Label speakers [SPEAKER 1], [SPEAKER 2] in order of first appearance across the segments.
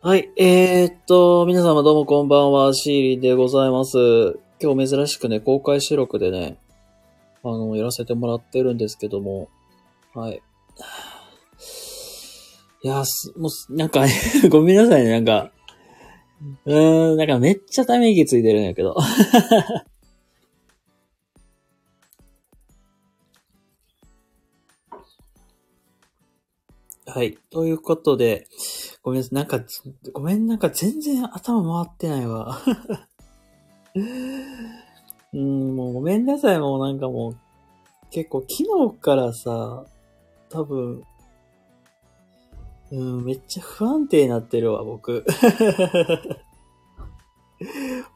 [SPEAKER 1] はい、えー、っと、皆様どうもこんばんは、シーリンでございます。今日珍しくね、公開収録でね、あの、やらせてもらってるんですけども、はい。いや、すもう、なんか、ごめんなさいね、なんか、うーん、なんかめっちゃため息ついてるんやけど。はい。ということで、ごめんなさい。なんか、ごめん、なんか全然頭回ってないわ。うん、もうごめんなさい。もうなんかもう、結構昨日からさ、多分、うん、めっちゃ不安定になってるわ、僕。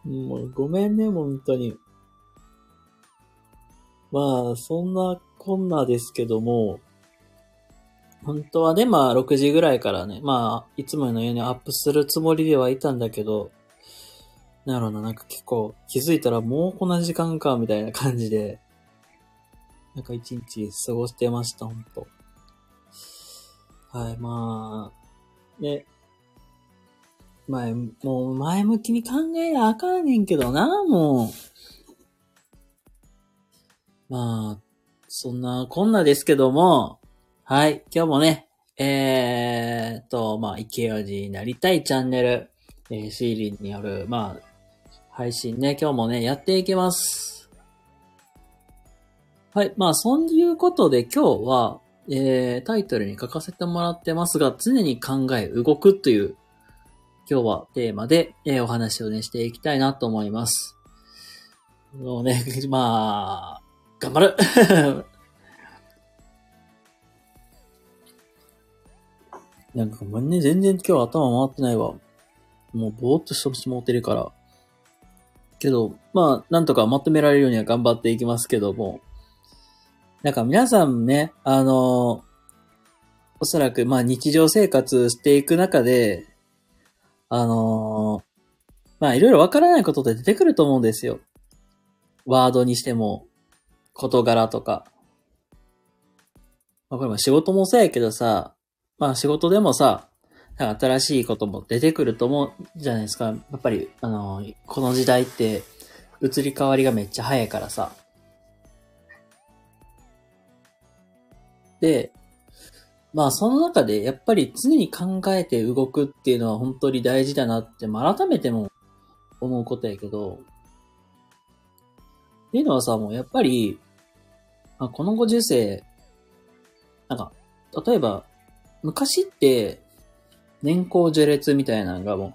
[SPEAKER 1] もうごめんね、本当に。まあ、そんなこんなですけども、本当はね、まあ、6時ぐらいからね、まあ、いつものようにアップするつもりではいたんだけど、なんだろうな、んか結構気づいたらもうこんな時間か、みたいな感じで、なんか一日過ごしてました、本当はい、まあ、ね、前、もう前向きに考えなあかんねんけどな、もう。まあ、そんなこんなですけども、はい、今日もね、えーっと、まあ、池よじになりたいチャンネル、えー、シーリンによる、まあ、配信ね、今日もね、やっていきます。はい、まあ、そういうことで今日は、えー、タイトルに書かせてもらってますが、常に考え、動くという、今日はテーマで、えーお話をね、していきたいなと思います。もうね、まあ、頑張る なんかごめんね、全然今日頭回ってないわ。もうぼーっとしてしまってるから。けど、まあ、なんとかまとめられるようには頑張っていきますけども。なんか皆さんね、あのおそらく、まあ日常生活していく中で、あのまあいろいろわからないことって出てくると思うんですよ。ワードにしても、事柄とか。まあこれも仕事もそうやけどさ、まあ仕事でもさ、新しいことも出てくると思うじゃないですか。やっぱり、あのこの時代って移り変わりがめっちゃ早いからさ。で、まあその中でやっぱり常に考えて動くっていうのは本当に大事だなって、まあ改めても思うことやけど、っていうのはさ、もうやっぱり、まあ、このご時世、なんか、例えば、昔って、年功序列みたいなのがもう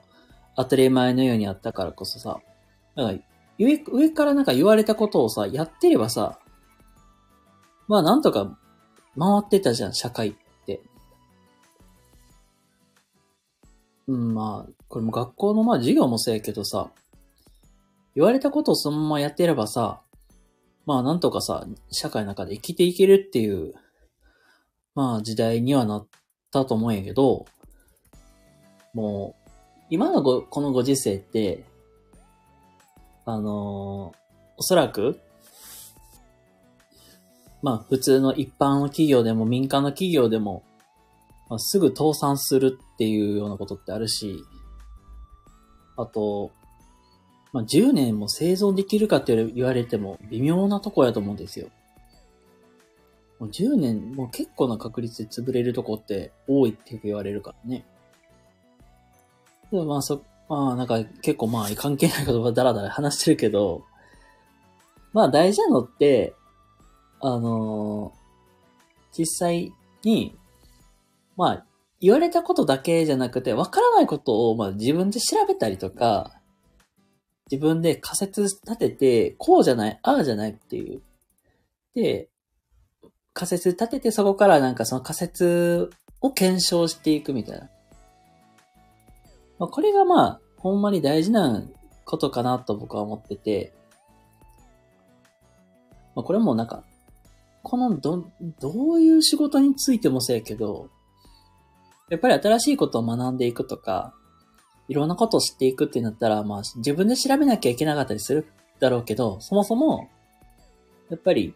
[SPEAKER 1] 当たり前のようにあったからこそさ、なんか上上からなんか言われたことをさ、やってればさ、まあなんとか回ってたじゃん、社会って。うん、まあ、これも学校のまあ授業もそうやけどさ、言われたことをそのままやってればさ、まあなんとかさ、社会の中で生きていけるっていう、まあ時代にはなったと思うんやけど、もう、今のご、このご時世って、あのーおそらく、まあ普通の一般の企業でも民間の企業でも、まあ、すぐ倒産するっていうようなことってあるし、あと、まあ10年も生存できるかって言われても微妙なとこやと思うんですよ。もう10年、もう結構な確率で潰れるとこって多いってよく言われるからね。でもまあそ、まあなんか結構まあ関係ないことばだらだら話してるけど、まあ大事なのって、あのー実際に、まあ言われたことだけじゃなくて、わからないことをまあ自分で調べたりとか、自分で仮説立てて、こうじゃない、ああじゃないっていう。で、仮説立ててそこからなんかその仮説を検証していくみたいな。まあ、これがまあ、ほんまに大事なことかなと僕は思ってて、まあ、これもなんか、このど、どういう仕事についてもそうやけど、やっぱり新しいことを学んでいくとか、いろんなことを知っていくってなったら、まあ自分で調べなきゃいけなかったりするだろうけど、そもそも、やっぱり、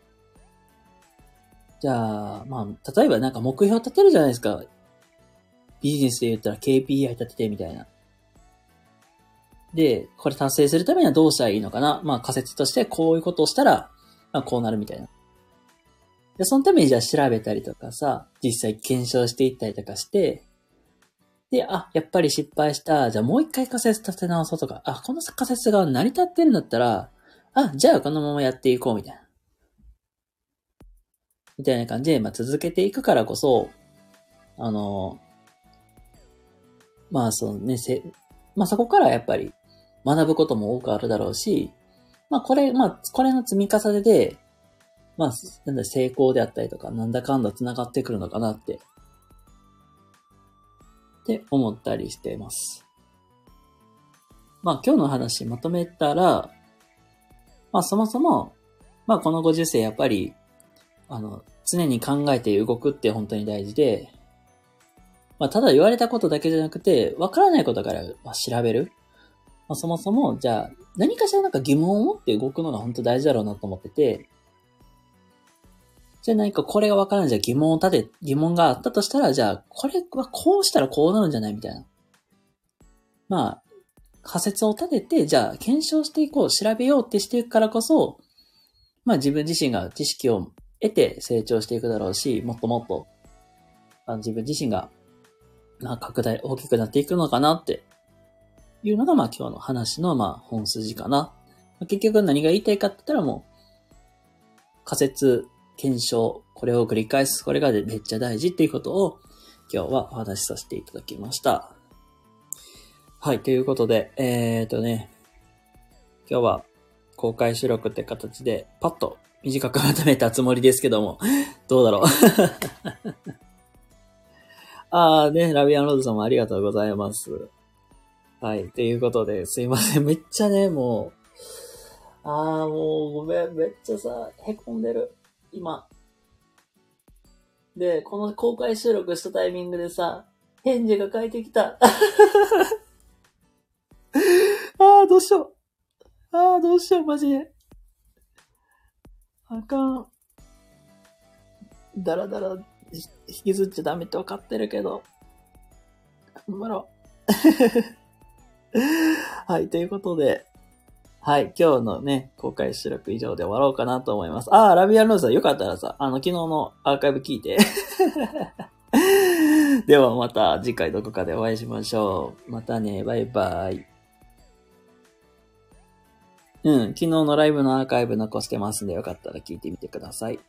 [SPEAKER 1] じゃあ、まあ、例えばなんか目標立てるじゃないですか。ビジネスで言ったら KPI 立ててみたいな。で、これ達成するためにはどうしたらいいのかな？まあ仮説としてこういうことをしたら、まあこうなるみたいな。で、そのためにじゃあ調べたりとかさ、実際検証していったりとかして、で、あ、やっぱり失敗した。じゃあもう一回仮説立て直そうとか、あ、この仮説が成り立ってるんだったら、あ、じゃあこのままやっていこうみたいな。みたいな感じで、まあ続けていくからこそ、あの、まあそのね、せ、まあそこからやっぱり学ぶことも多くあるだろうし、まあこれ、まあこれの積み重ねで、まあ、なんだ、成功であったりとか、なんだかんだ繋がってくるのかなって、って思ったりしています。まあ今日の話まとめたら、まあそもそも、まあこのご時世やっぱり、あの、常に考えて動くって本当に大事で、まあただ言われたことだけじゃなくて、わからないことからまあ調べる。まあそもそも、じゃあ、何かしらなんか疑問を持って動くのが本当大事だろうなと思ってて、じゃあ何かこれがわからない。じゃあ疑問を立て、疑問があったとしたら、じゃあこれはこうしたらこうなるんじゃないみたいな。まあ、仮説を立てて、じゃあ検証していこう、調べようってしていくからこそ、まあ自分自身が知識を得て成長していくだろうし、もっともっと、あ自分自身が、まあ拡大、大きくなっていくのかなっていうのが、まあ今日の話の、まあ本筋かな。結局何が言いたいかって言ったらもう、仮説検証、これを繰り返す、これがめっちゃ大事っていうことを今日はお話しさせていただきました。はい、ということで、えーとね、今日は公開収録って形でパッと短くまとめたつもりですけども、どうだろう あーね、ラビアンロードさんもありがとうございます。はい、ということで、すいません。めっちゃね、もう、あーもうごめん、めっちゃさ、へこんでる。今。で、この公開収録したタイミングでさ、返事が返ってきた。ああ、どうしよう。ああ、どうしよう、マジで。あかん。だらだら引きずっちゃダメって分かってるけど。頑張ろう。はい、ということで、はい。今日のね、公開収録以上で終わろうかなと思います。ああ、ラビアンローズさんよかったらさ、あの、昨日のアーカイブ聞いて。ではまた次回どこかでお会いしましょう。またね、バイバイ。うん、昨日のライブのアーカイブ残してますんでよかったら聞いてみてください。